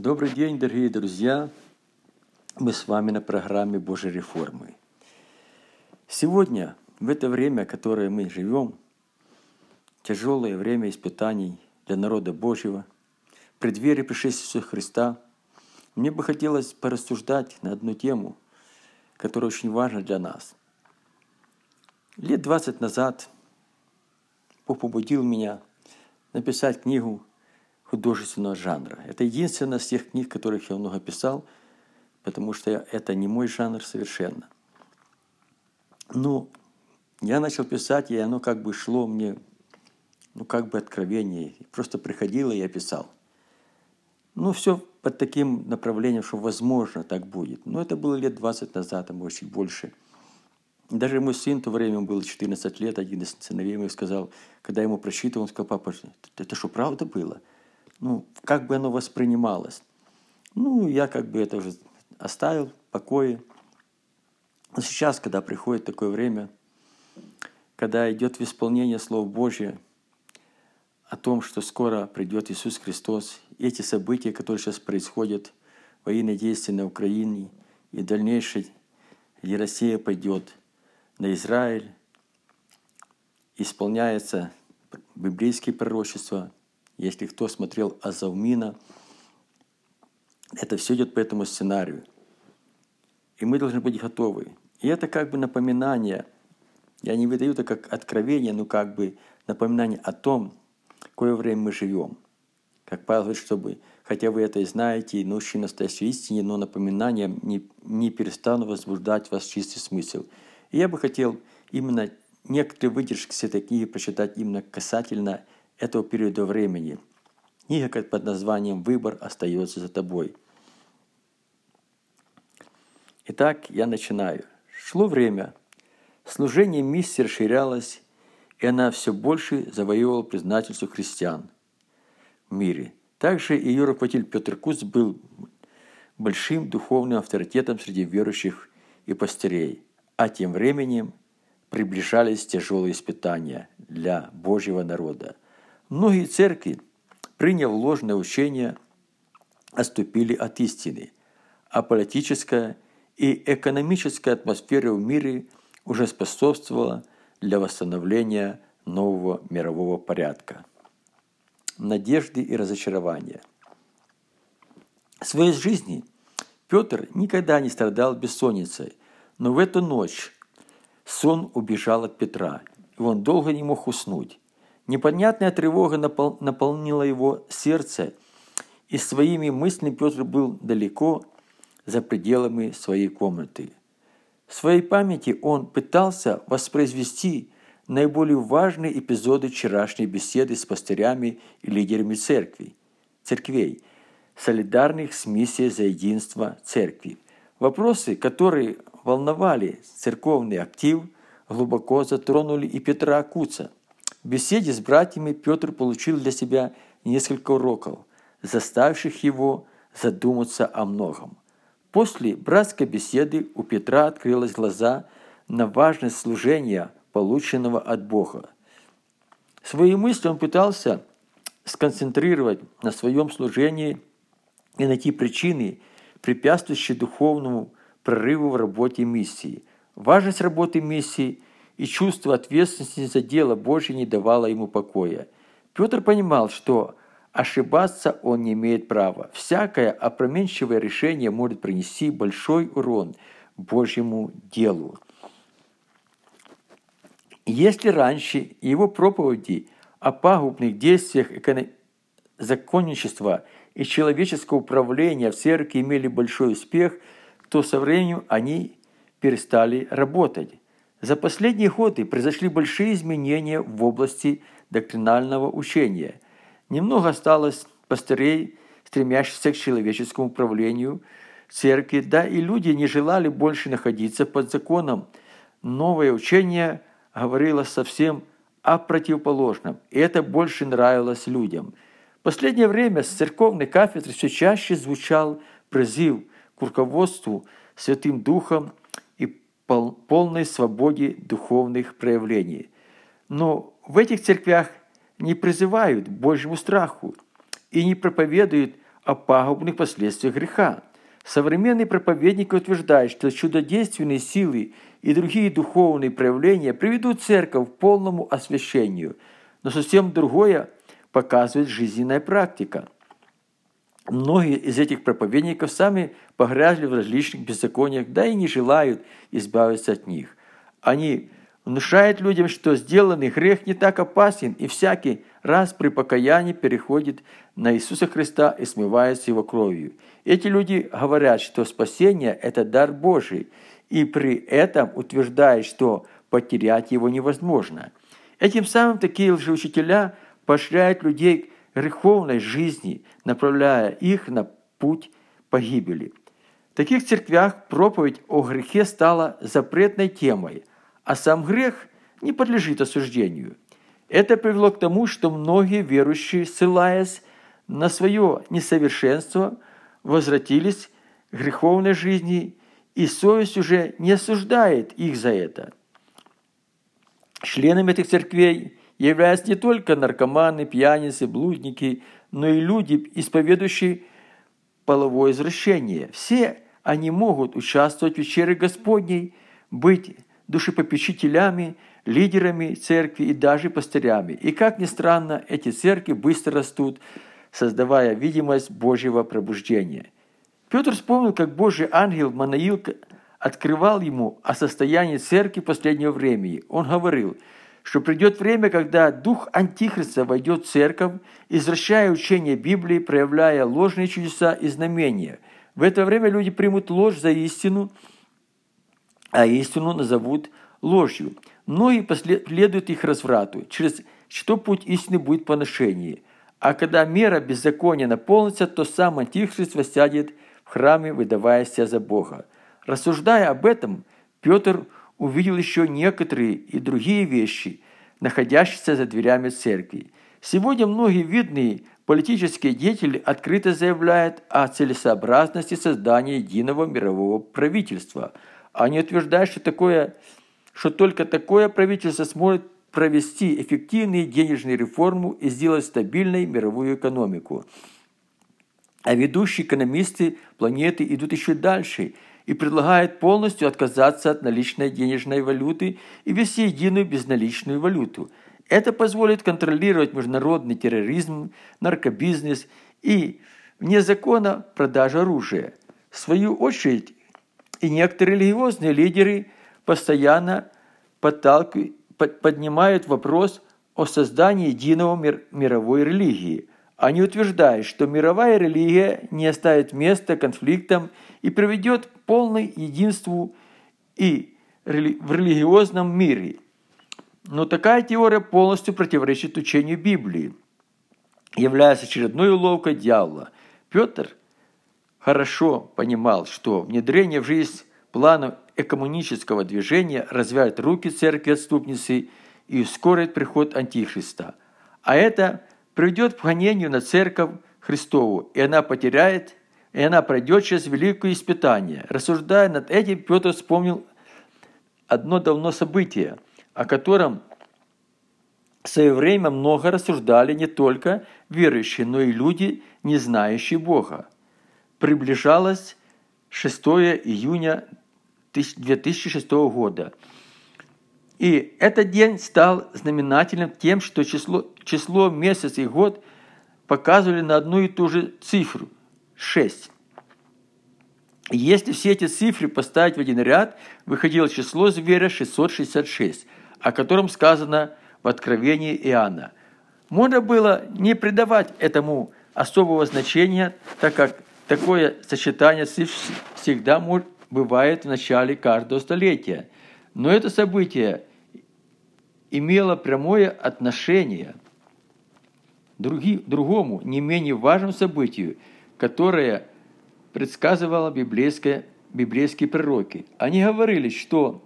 Добрый день, дорогие друзья! Мы с вами на программе Божьей реформы. Сегодня, в это время, которое мы живем, тяжелое время испытаний для народа Божьего, в преддверии пришествия Христа, мне бы хотелось порассуждать на одну тему, которая очень важна для нас. Лет 20 назад Бог побудил меня написать книгу художественного жанра. Это единственная из тех книг, которых я много писал, потому что это не мой жанр совершенно. Ну, я начал писать, и оно как бы шло мне, ну, как бы откровение. Просто приходило, и я писал. Ну, все под таким направлением, что возможно так будет. Но это было лет 20 назад, а может чуть больше. Даже мой сын в то время был 14 лет, один из сыновей моих сказал, когда ему просчитывал, он сказал, папа, это что, правда было? Ну, как бы оно воспринималось. Ну, я как бы это уже оставил в покое. Но сейчас, когда приходит такое время, когда идет в исполнение Слов Божье о том, что скоро придет Иисус Христос, и эти события, которые сейчас происходят, военные действия на Украине, и дальнейшее, где Россия пойдет на Израиль, исполняется библейские пророчества – если кто смотрел Азавмина, это все идет по этому сценарию. И мы должны быть готовы. И это как бы напоминание, я не выдаю это как откровение, но как бы напоминание о том, какое время мы живем. Как Павел говорит, чтобы, хотя вы это и знаете, и научили настоящей истине, но напоминания не, не перестану возбуждать вас чистый смысл. И я бы хотел именно некоторые выдержки с этой книги прочитать именно касательно этого периода времени. Книга под названием «Выбор остается за тобой». Итак, я начинаю. Шло время. Служение миссии расширялось, и она все больше завоевывала признательство христиан в мире. Также ее руководитель Петр Куц был большим духовным авторитетом среди верующих и пастырей. А тем временем приближались тяжелые испытания для Божьего народа – Многие церкви, приняв ложное учение, отступили от истины, а политическая и экономическая атмосфера в мире уже способствовала для восстановления нового мирового порядка. Надежды и разочарования. В своей жизни Петр никогда не страдал бессонницей, но в эту ночь сон убежал от Петра, и он долго не мог уснуть. Непонятная тревога напол наполнила его сердце, и своими мыслями Петр был далеко за пределами своей комнаты. В своей памяти он пытался воспроизвести наиболее важные эпизоды вчерашней беседы с пастырями и лидерами церкви, церквей, солидарных с миссией за единство церкви. Вопросы, которые волновали церковный актив, глубоко затронули и Петра Куца – в беседе с братьями Петр получил для себя несколько уроков, заставивших его задуматься о многом. После братской беседы у Петра открылись глаза на важность служения, полученного от Бога. Свои мысли он пытался сконцентрировать на своем служении и найти причины, препятствующие духовному прорыву в работе миссии. Важность работы миссии и чувство ответственности за дело Божье не давало ему покоя. Петр понимал, что ошибаться он не имеет права. Всякое опроменчивое решение может принести большой урон Божьему делу. Если раньше его проповеди о пагубных действиях эконом... законничества и человеческого управления в церкви имели большой успех, то со временем они перестали работать. За последние годы произошли большие изменения в области доктринального учения. Немного осталось пастырей, стремящихся к человеческому управлению церкви, да и люди не желали больше находиться под законом. Новое учение говорило совсем о противоположном, и это больше нравилось людям. В последнее время с церковной кафедры все чаще звучал призыв к руководству Святым Духом полной свободе духовных проявлений. Но в этих церквях не призывают к Божьему страху и не проповедуют о пагубных последствиях греха. Современный проповедник утверждает, что чудодейственные силы и другие духовные проявления приведут церковь к полному освящению, но совсем другое показывает жизненная практика. Многие из этих проповедников сами погрязли в различных беззакониях, да и не желают избавиться от них. Они внушают людям, что сделанный грех не так опасен, и всякий раз при покаянии переходит на Иисуса Христа и смывается его кровью. Эти люди говорят, что спасение – это дар Божий, и при этом утверждают, что потерять его невозможно. Этим самым такие лжеучителя поощряют людей греховной жизни, направляя их на путь погибели. В таких церквях проповедь о грехе стала запретной темой, а сам грех не подлежит осуждению. Это привело к тому, что многие верующие, ссылаясь на свое несовершенство, возвратились к греховной жизни, и совесть уже не осуждает их за это. Членами этих церквей являются не только наркоманы, пьяницы, блудники, но и люди, исповедующие половое извращение. Все они могут участвовать в вечере Господней, быть душепопечителями, лидерами церкви и даже пастырями. И как ни странно, эти церкви быстро растут, создавая видимость Божьего пробуждения. Петр вспомнил, как Божий ангел Манаил открывал ему о состоянии церкви последнего времени. Он говорил, что придет время, когда дух Антихриста войдет в церковь, извращая учение Библии, проявляя ложные чудеса и знамения. В это время люди примут ложь за истину, а истину назовут ложью. Многие последуют их разврату, через что путь истины будет поношение. А когда мера беззакония наполнится, то сам Антихрист воссядет в храме, выдавая себя за Бога. Рассуждая об этом, Петр увидел еще некоторые и другие вещи, находящиеся за дверями церкви. Сегодня многие видные политические деятели открыто заявляют о целесообразности создания единого мирового правительства. Они утверждают, что, такое, что только такое правительство сможет провести эффективные денежные реформы и сделать стабильной мировую экономику. А ведущие экономисты планеты идут еще дальше и предлагают полностью отказаться от наличной денежной валюты и ввести единую безналичную валюту. Это позволит контролировать международный терроризм, наркобизнес и вне закона продажу оружия. В свою очередь, и некоторые религиозные лидеры постоянно поднимают вопрос о создании единого мир, мировой религии. Они утверждают, что мировая религия не оставит места конфликтам и приведет к полной единству и в религиозном мире. Но такая теория полностью противоречит учению Библии, являясь очередной уловкой дьявола. Петр хорошо понимал, что внедрение в жизнь планов экоммунического движения развяет руки церкви отступницы и ускорит приход Антихриста. А это приведет к гонению на церковь Христову, и она потеряет, и она пройдет через великое испытание. Рассуждая над этим, Петр вспомнил одно давно событие, о котором в свое время много рассуждали не только верующие, но и люди, не знающие Бога. Приближалось 6 июня 2006 года. И этот день стал знаменательным тем, что число, число, месяц и год показывали на одну и ту же цифру – 6. Если все эти цифры поставить в один ряд, выходило число зверя 666, о котором сказано в Откровении Иоанна. Можно было не придавать этому особого значения, так как такое сочетание цифр всегда бывает в начале каждого столетия. Но это событие имело прямое отношение к другому, не менее важному событию, которое предсказывало библейское, библейские пророки. Они говорили, что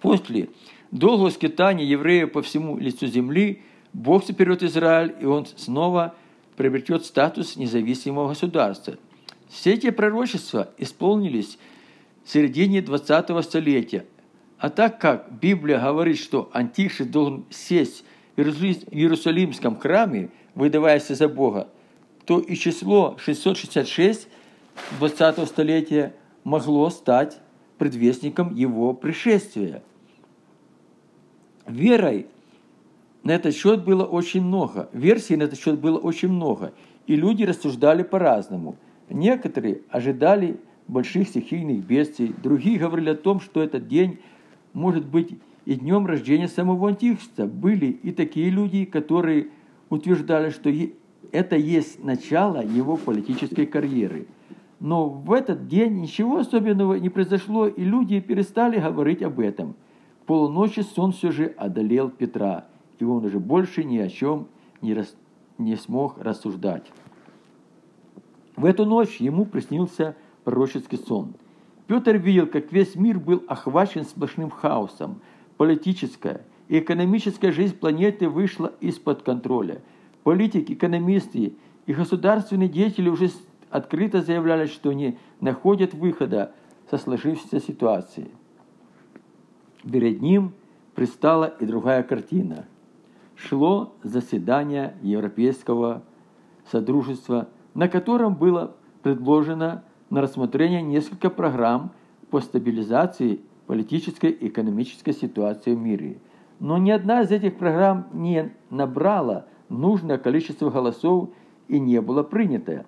после долгого скитания евреев по всему лицу земли Бог соберет Израиль, и он снова приобретет статус независимого государства – все эти пророчества исполнились в середине 20 столетия. А так как Библия говорит, что Антихрист должен сесть в Иерусалимском храме, выдаваясь за Бога, то и число 666 20 столетия могло стать предвестником его пришествия. Верой на этот счет было очень много, версий на этот счет было очень много, и люди рассуждали по-разному. Некоторые ожидали больших стихийных бедствий, другие говорили о том, что этот день может быть и днем рождения самого Антихриста. Были и такие люди, которые утверждали, что это есть начало его политической карьеры. Но в этот день ничего особенного не произошло, и люди перестали говорить об этом. Полуночи сон все же одолел Петра, и он уже больше ни о чем не, рас... не смог рассуждать. В эту ночь ему приснился пророческий сон. Петр видел, как весь мир был охвачен сплошным хаосом. Политическая и экономическая жизнь планеты вышла из-под контроля. Политики, экономисты и государственные деятели уже открыто заявляли, что не находят выхода со сложившейся ситуации. Перед ним пристала и другая картина. Шло заседание Европейского Содружества, на котором было предложено на рассмотрение несколько программ по стабилизации политической и экономической ситуации в мире. Но ни одна из этих программ не набрала нужное количество голосов и не была принята.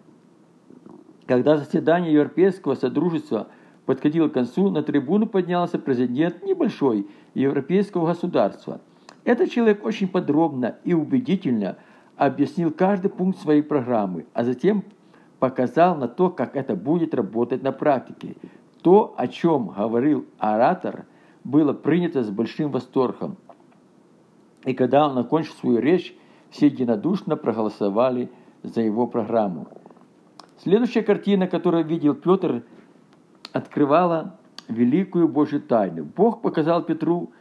Когда заседание Европейского Содружества подходило к концу, на трибуну поднялся президент небольшой европейского государства. Этот человек очень подробно и убедительно объяснил каждый пункт своей программы, а затем показал на то, как это будет работать на практике. То, о чем говорил оратор, было принято с большим восторгом. И когда он окончил свою речь, все единодушно проголосовали за его программу. Следующая картина, которую видел Петр, открывала великую Божью тайну. Бог показал Петру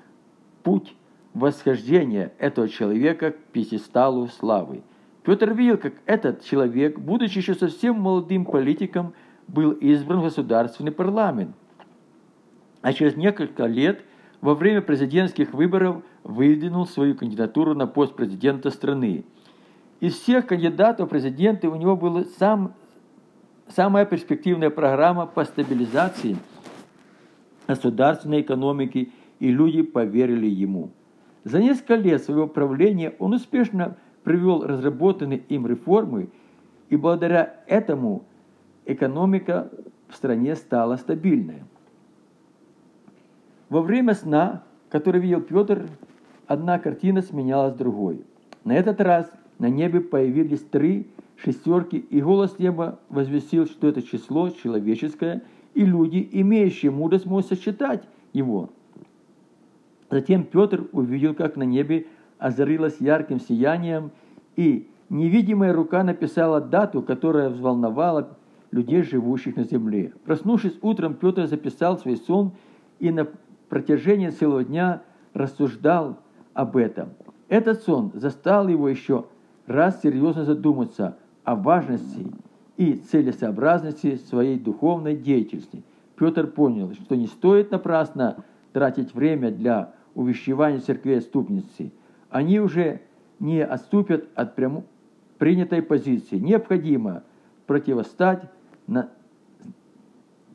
путь восхождения этого человека к пьедесталу славы – Петр видел, как этот человек, будучи еще совсем молодым политиком, был избран в государственный парламент. А через несколько лет во время президентских выборов выдвинул свою кандидатуру на пост президента страны. Из всех кандидатов в президенты у него была сам, самая перспективная программа по стабилизации государственной экономики, и люди поверили ему. За несколько лет своего правления он успешно привел разработанные им реформы, и благодаря этому экономика в стране стала стабильной. Во время сна, который видел Петр, одна картина сменялась другой. На этот раз на небе появились три шестерки, и голос неба возвестил, что это число человеческое, и люди, имеющие мудрость, могут сочетать его. Затем Петр увидел, как на небе озарилась ярким сиянием, и невидимая рука написала дату, которая взволновала людей, живущих на земле. Проснувшись утром, Петр записал свой сон и на протяжении целого дня рассуждал об этом. Этот сон застал его еще раз серьезно задуматься о важности и целесообразности своей духовной деятельности. Петр понял, что не стоит напрасно тратить время для увещевания церкви отступницы – они уже не отступят от прямо принятой позиции. Необходимо противостать, на,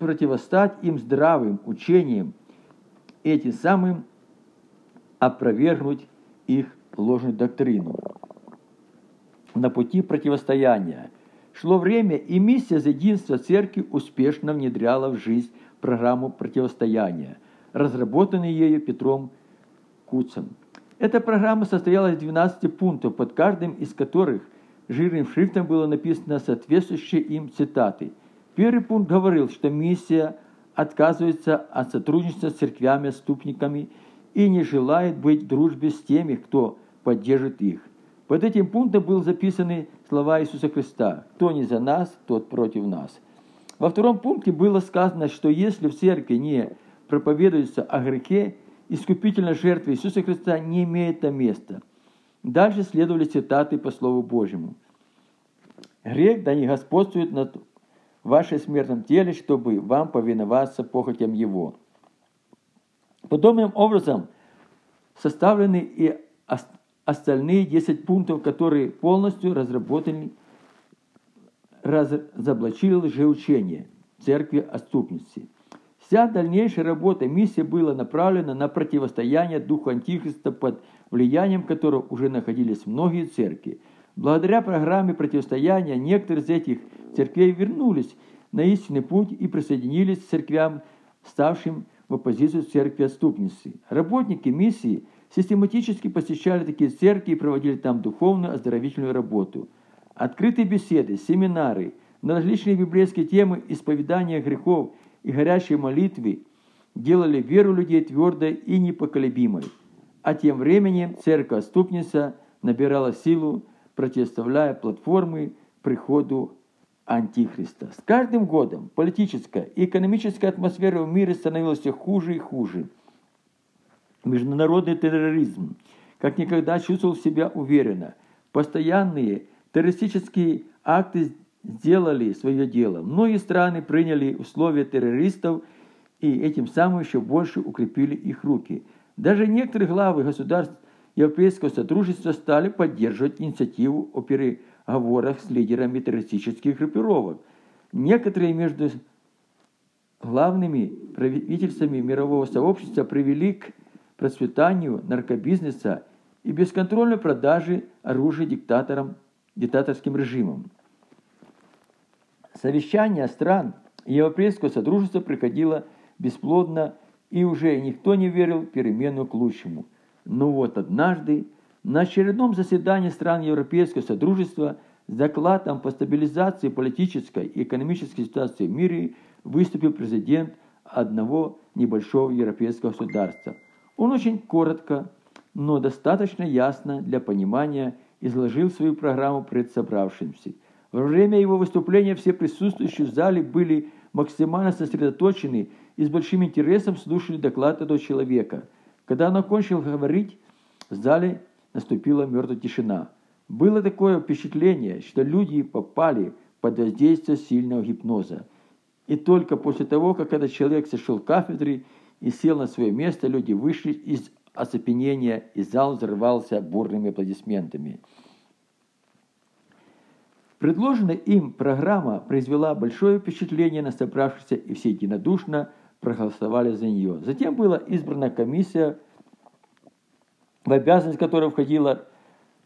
противостать им здравым учением, этим самым опровергнуть их ложную доктрину. На пути противостояния шло время, и миссия за единство церкви успешно внедряла в жизнь программу противостояния, разработанную ею Петром Куцем. Эта программа состояла из 12 пунктов, под каждым из которых жирным шрифтом было написано соответствующие им цитаты. Первый пункт говорил, что миссия отказывается от сотрудничества с церквями-ступниками и не желает быть в дружбе с теми, кто поддержит их. Под этим пунктом были записаны слова Иисуса Христа «Кто не за нас, тот против нас». Во втором пункте было сказано, что если в церкви не проповедуется о грехе искупительной жертвы Иисуса Христа не имеет там места. Дальше следовали цитаты по Слову Божьему. «Грех да не господствует над вашем смертном теле, чтобы вам повиноваться похотям его». Подобным образом составлены и остальные 10 пунктов, которые полностью разработаны разоблачили лжеучение церкви отступницы. Вся дальнейшая работа миссии была направлена на противостояние духу Антихриста, под влиянием которого уже находились многие церкви. Благодаря программе противостояния некоторые из этих церквей вернулись на истинный путь и присоединились к церквям, ставшим в оппозицию церкви отступницы. Работники миссии систематически посещали такие церкви и проводили там духовную оздоровительную работу. Открытые беседы, семинары на различные библейские темы исповедания грехов и горячие молитвы делали веру людей твердой и непоколебимой. А тем временем церковь-отступница набирала силу, противоставляя платформы приходу Антихриста. С каждым годом политическая и экономическая атмосфера в мире становилась все хуже и хуже. Международный терроризм как никогда чувствовал себя уверенно. Постоянные террористические акты сделали свое дело. Многие страны приняли условия террористов и этим самым еще больше укрепили их руки. Даже некоторые главы государств Европейского Содружества стали поддерживать инициативу о переговорах с лидерами террористических группировок. Некоторые между главными правительствами мирового сообщества привели к процветанию наркобизнеса и бесконтрольной продажи оружия диктаторам, диктаторским режимам. Совещание стран Европейского Содружества приходило бесплодно, и уже никто не верил в перемену к лучшему – но вот однажды на очередном заседании стран Европейского Содружества с докладом по стабилизации политической и экономической ситуации в мире выступил президент одного небольшого европейского государства. Он очень коротко, но достаточно ясно для понимания изложил свою программу пред собравшимся. Во время его выступления все присутствующие в зале были максимально сосредоточены и с большим интересом слушали доклад этого человека – когда он окончил говорить, в зале наступила мертвая тишина. Было такое впечатление, что люди попали под воздействие сильного гипноза. И только после того, как этот человек сошел кафедры и сел на свое место, люди вышли из оцепенения, и зал взорвался бурными аплодисментами. Предложенная им программа произвела большое впечатление на собравшихся, и все единодушно проголосовали за нее. Затем была избрана комиссия, в обязанность которой входила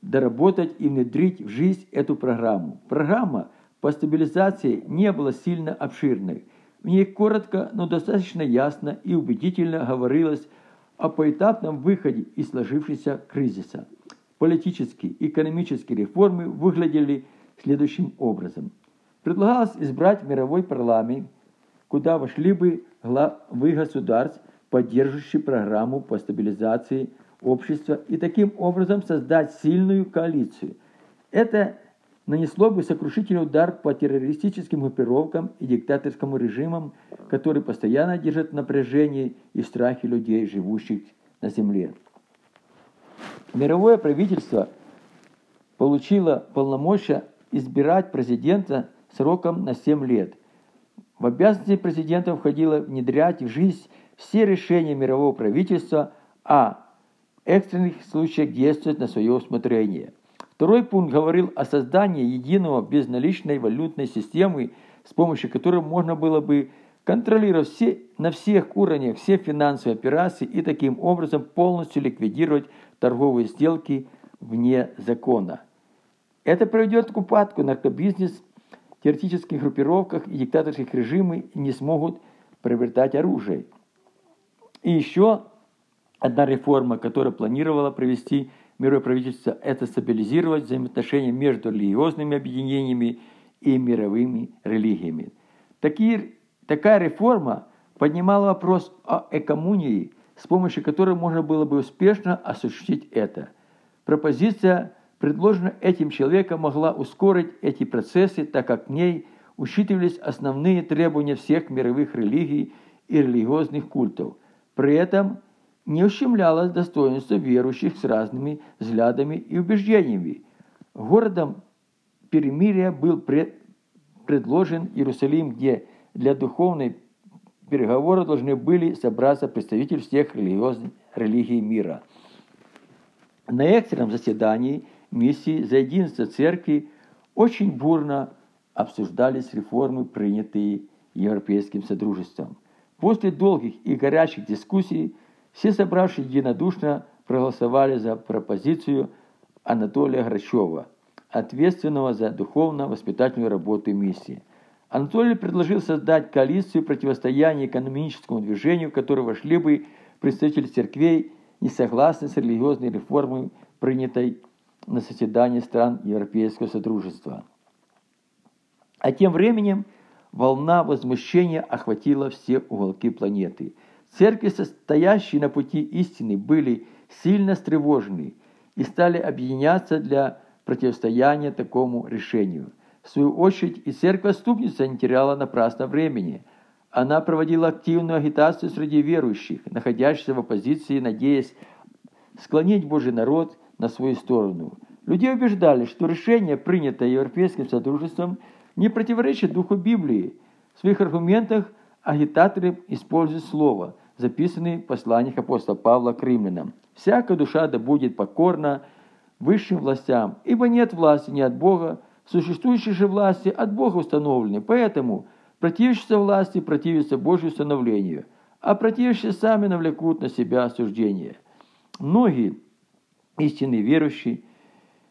доработать и внедрить в жизнь эту программу. Программа по стабилизации не была сильно обширной. В ней коротко, но достаточно ясно и убедительно говорилось о поэтапном выходе из сложившегося кризиса. Политические и экономические реформы выглядели следующим образом. Предлагалось избрать мировой парламент, куда вошли бы главы государств, поддерживающие программу по стабилизации общества, и таким образом создать сильную коалицию. Это нанесло бы сокрушительный удар по террористическим группировкам и диктаторским режимам, которые постоянно держат напряжение и страхе людей, живущих на земле. Мировое правительство получило полномочия избирать президента сроком на 7 лет – в обязанности президента входило внедрять в жизнь все решения мирового правительства, а в экстренных случаях действовать на свое усмотрение. Второй пункт говорил о создании единого безналичной валютной системы, с помощью которой можно было бы контролировать все, на всех уровнях все финансовые операции и таким образом полностью ликвидировать торговые сделки вне закона. Это приведет к упадку наркобизнес теоретических группировках и диктаторских режимы не смогут приобретать оружие. И еще одна реформа, которая планировала провести мировое правительство, это стабилизировать взаимоотношения между религиозными объединениями и мировыми религиями. Такие, такая реформа поднимала вопрос о экоммунии, с помощью которой можно было бы успешно осуществить это. Пропозиция предложенная этим человеком, могла ускорить эти процессы, так как в ней учитывались основные требования всех мировых религий и религиозных культов. При этом не ущемлялось достоинство верующих с разными взглядами и убеждениями. Городом перемирия был пред, предложен Иерусалим, где для духовной переговоры должны были собраться представители всех религиозных религий мира. На экстренном заседании миссии за единство церкви очень бурно обсуждались реформы, принятые Европейским Содружеством. После долгих и горячих дискуссий все собравшие единодушно проголосовали за пропозицию Анатолия Грачева, ответственного за духовно-воспитательную работу миссии. Анатолий предложил создать коалицию противостояния экономическому движению, в которое вошли бы представители церквей, не согласны с религиозной реформой, принятой на заседании стран Европейского Содружества. А тем временем волна возмущения охватила все уголки планеты. Церкви, состоящие на пути истины, были сильно встревожены и стали объединяться для противостояния такому решению. В свою очередь и церковь-ступница не теряла напрасно времени. Она проводила активную агитацию среди верующих, находящихся в оппозиции, надеясь склонить Божий народ на свою сторону. Людей убеждали, что решение, принятое Европейским Содружеством, не противоречит духу Библии. В своих аргументах агитаторы используют слово, записанное в посланиях апостола Павла к римлянам. «Всякая душа да будет покорна высшим властям, ибо нет власти ни от Бога, существующие же власти от Бога установлены, поэтому противящиеся власти противятся Божьему установлению, а противящие сами навлекут на себя осуждение. Многие истинные верующие,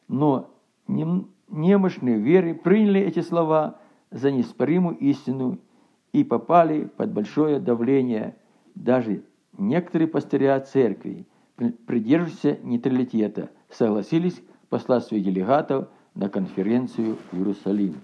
но немощные веры приняли эти слова за неспоримую истину и попали под большое давление. Даже некоторые пастыря церкви, придерживаясь нейтралитета, согласились послать своих делегатов на конференцию в Иерусалим.